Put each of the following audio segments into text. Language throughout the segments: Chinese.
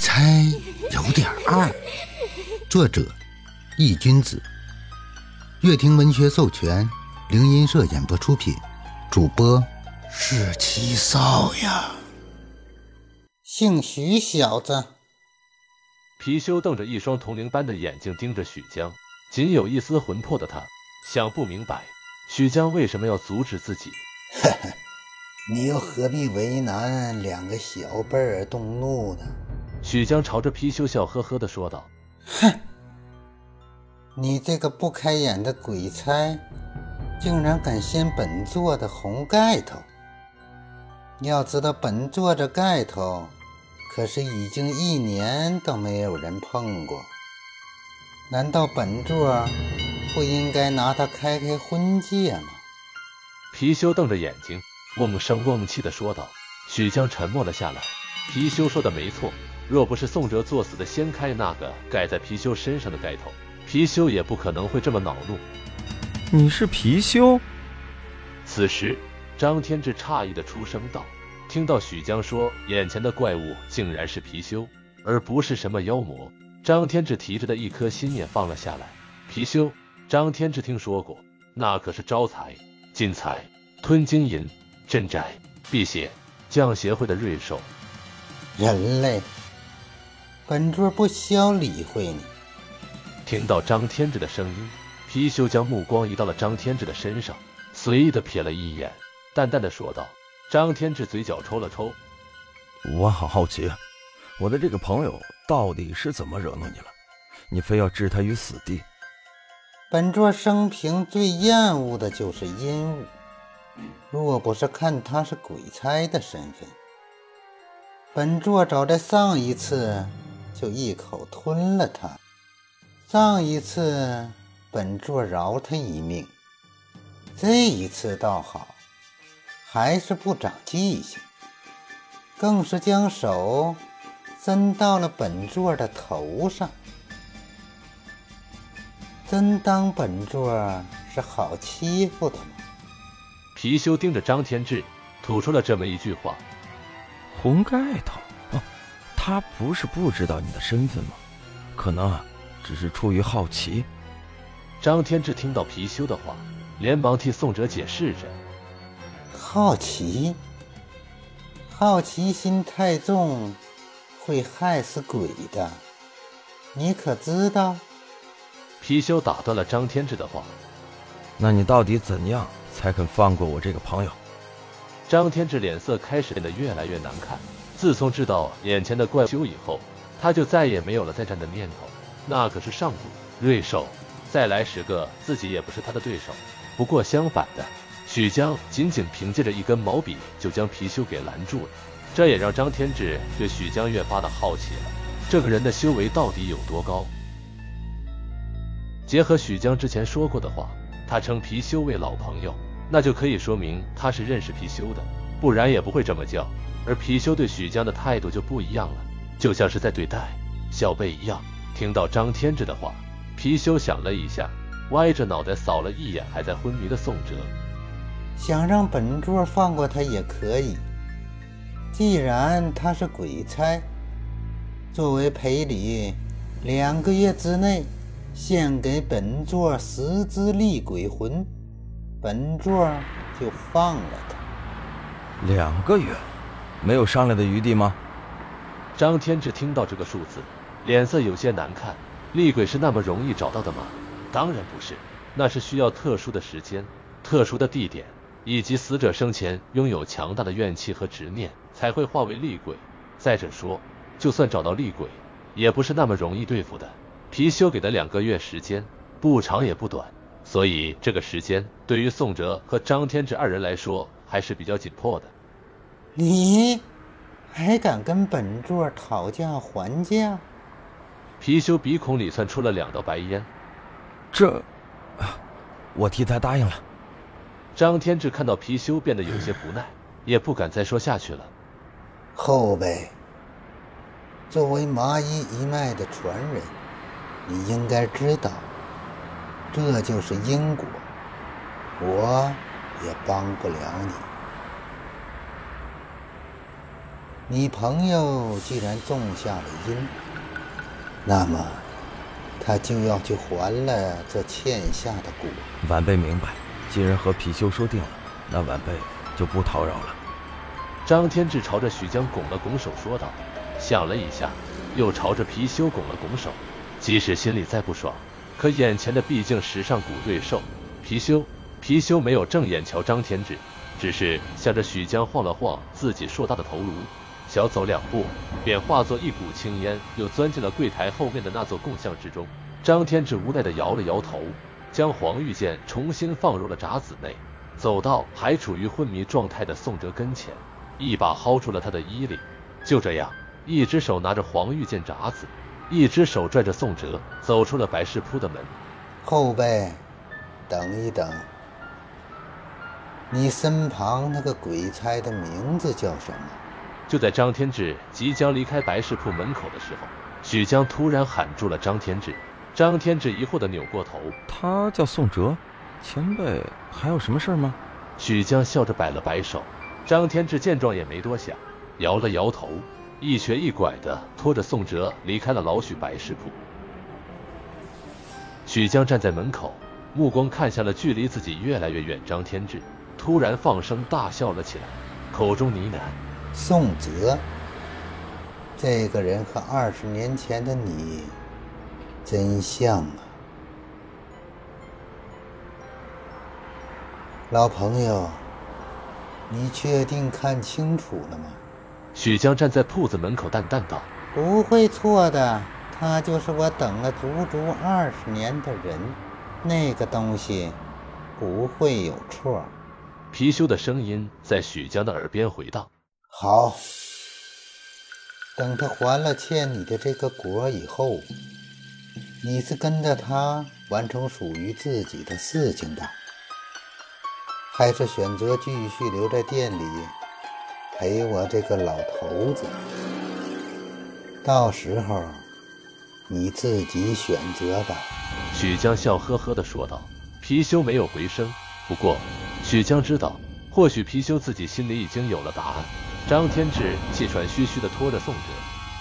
差有点二，作者易君子，乐亭文学授权，灵音社演播出品，主播是七少呀。姓许小子，貔貅瞪着一双铜铃般的眼睛盯着许江，仅有一丝魂魄的他想不明白，许江为什么要阻止自己。呵呵，你又何必为难两个小辈儿动怒呢？许江朝着貔貅笑呵呵地说道：“哼，你这个不开眼的鬼差，竟然敢掀本座的红盖头！要知道，本座这盖头可是已经一年都没有人碰过。难道本座不应该拿它开开婚戒吗？”貔貅瞪着眼睛，瓮声瓮气地说道。许江沉默了下来。貔貅说的没错。若不是宋哲作死的掀开那个盖在貔貅身上的盖头，貔貅也不可能会这么恼怒。你是貔貅？此时，张天志诧异的出声道：“听到许江说眼前的怪物竟然是貔貅，而不是什么妖魔，张天志提着的一颗心也放了下来。貔貅，张天志听说过，那可是招财进财、吞金银、镇宅、辟邪、降邪会的瑞兽。人类。”本座不需要理会你。听到张天志的声音，貔貅将目光移到了张天志的身上，随意的瞥了一眼，淡淡的说道：“张天志嘴角抽了抽，我好好奇，我的这个朋友到底是怎么惹怒你了？你非要置他于死地？本座生平最厌恶的就是阴物，若不是看他是鬼差的身份，本座早在上一次。”就一口吞了他。上一次本座饶他一命，这一次倒好，还是不长记性，更是将手伸到了本座的头上。真当本座是好欺负的吗？貔貅盯着张天志，吐出了这么一句话：“红盖头。”他不是不知道你的身份吗？可能只是出于好奇。张天志听到貔貅的话，连忙替宋哲解释着：“好奇，好奇心太重，会害死鬼的。你可知道？”貔貅打断了张天志的话：“那你到底怎样才肯放过我这个朋友？”张天志脸色开始变得越来越难看。自从知道眼前的怪修以后，他就再也没有了再战的念头。那可是上古瑞兽，再来十个，自己也不是他的对手。不过相反的，许江仅仅凭借着一根毛笔就将貔貅给拦住了，这也让张天志对许江越发的好奇了。这个人的修为到底有多高？结合许江之前说过的话，他称貔貅为老朋友，那就可以说明他是认识貔貅的，不然也不会这么叫。而貔貅对许江的态度就不一样了，就像是在对待小贝一样。听到张天志的话，貔貅想了一下，歪着脑袋扫了一眼还在昏迷的宋哲，想让本座放过他也可以。既然他是鬼差，作为赔礼，两个月之内献给本座十只厉鬼魂，本座就放了他。两个月。没有商量的余地吗？张天志听到这个数字，脸色有些难看。厉鬼是那么容易找到的吗？当然不是，那是需要特殊的时间、特殊的地点，以及死者生前拥有强大的怨气和执念，才会化为厉鬼。再者说，就算找到厉鬼，也不是那么容易对付的。貔貅给的两个月时间，不长也不短，所以这个时间对于宋哲和张天志二人来说还是比较紧迫的。你还敢跟本座讨价还价？貔貅鼻孔里窜出了两道白烟。这，我替他答应了。张天志看到貔貅变得有些不耐，也不敢再说下去了。后辈，作为麻衣一脉的传人，你应该知道，这就是因果，我也帮不了你。你朋友既然种下了因，那么他就要去还了这欠下的果。晚辈明白，既然和貔貅说定了，那晚辈就不叨扰了。张天志朝着许江拱了拱手说道，想了一下，又朝着貔貅拱了拱手。即使心里再不爽，可眼前的毕竟时尚古瑞兽貔貅。貔貅没有正眼瞧张天志，只是向着许江晃了晃自己硕大的头颅，小走两步，便化作一股青烟，又钻进了柜台后面的那座供像之中。张天志无奈的摇了摇头，将黄玉剑重新放入了匣子内，走到还处于昏迷状态的宋哲跟前，一把薅住了他的衣领。就这样，一只手拿着黄玉剑匣子。一只手拽着宋哲走出了白事铺的门。后辈，等一等，你身旁那个鬼差的名字叫什么？就在张天志即将离开白事铺门口的时候，许江突然喊住了张天志。张天志疑惑的扭过头，他叫宋哲，前辈还有什么事吗？许江笑着摆了摆手。张天志见状也没多想，摇了摇头。一瘸一拐的拖着宋哲离开了老许白事铺。许江站在门口，目光看向了距离自己越来越远张天志，突然放声大笑了起来，口中呢喃：“宋泽，这个人和二十年前的你真像啊！老朋友，你确定看清楚了吗？”许江站在铺子门口，淡淡道：“不会错的，他就是我等了足足二十年的人，那个东西不会有错。”貔貅的声音在许江的耳边回荡：“好，等他还了欠你的这个果以后，你是跟着他完成属于自己的事情的，还是选择继续留在店里？”陪我这个老头子，到时候你自己选择吧。”许江笑呵呵地说道。貔貅没有回声，不过许江知道，或许貔貅自己心里已经有了答案。张天志气喘吁吁地拖着宋哲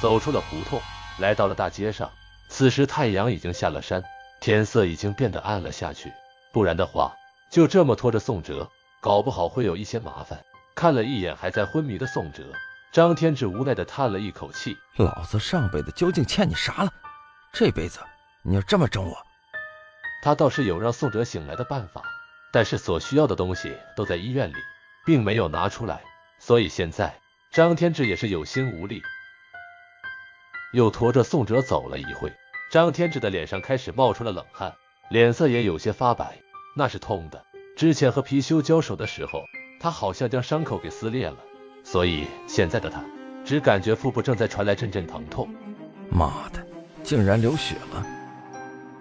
走出了胡同，来到了大街上。此时太阳已经下了山，天色已经变得暗了下去。不然的话，就这么拖着宋哲，搞不好会有一些麻烦。看了一眼还在昏迷的宋哲，张天志无奈的叹了一口气：“老子上辈子究竟欠你啥了？这辈子你要这么整我？”他倒是有让宋哲醒来的办法，但是所需要的东西都在医院里，并没有拿出来，所以现在张天志也是有心无力。又驮着宋哲走了一会，张天志的脸上开始冒出了冷汗，脸色也有些发白，那是痛的。之前和貔貅交手的时候。他好像将伤口给撕裂了，所以现在的他只感觉腹部正在传来阵阵疼痛。妈的，竟然流血了！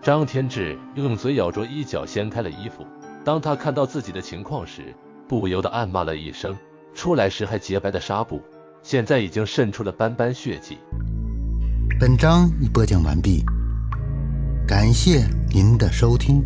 张天志用嘴咬着衣角，掀开了衣服。当他看到自己的情况时，不由得暗骂了一声。出来时还洁白的纱布，现在已经渗出了斑斑血迹。本章已播讲完毕，感谢您的收听。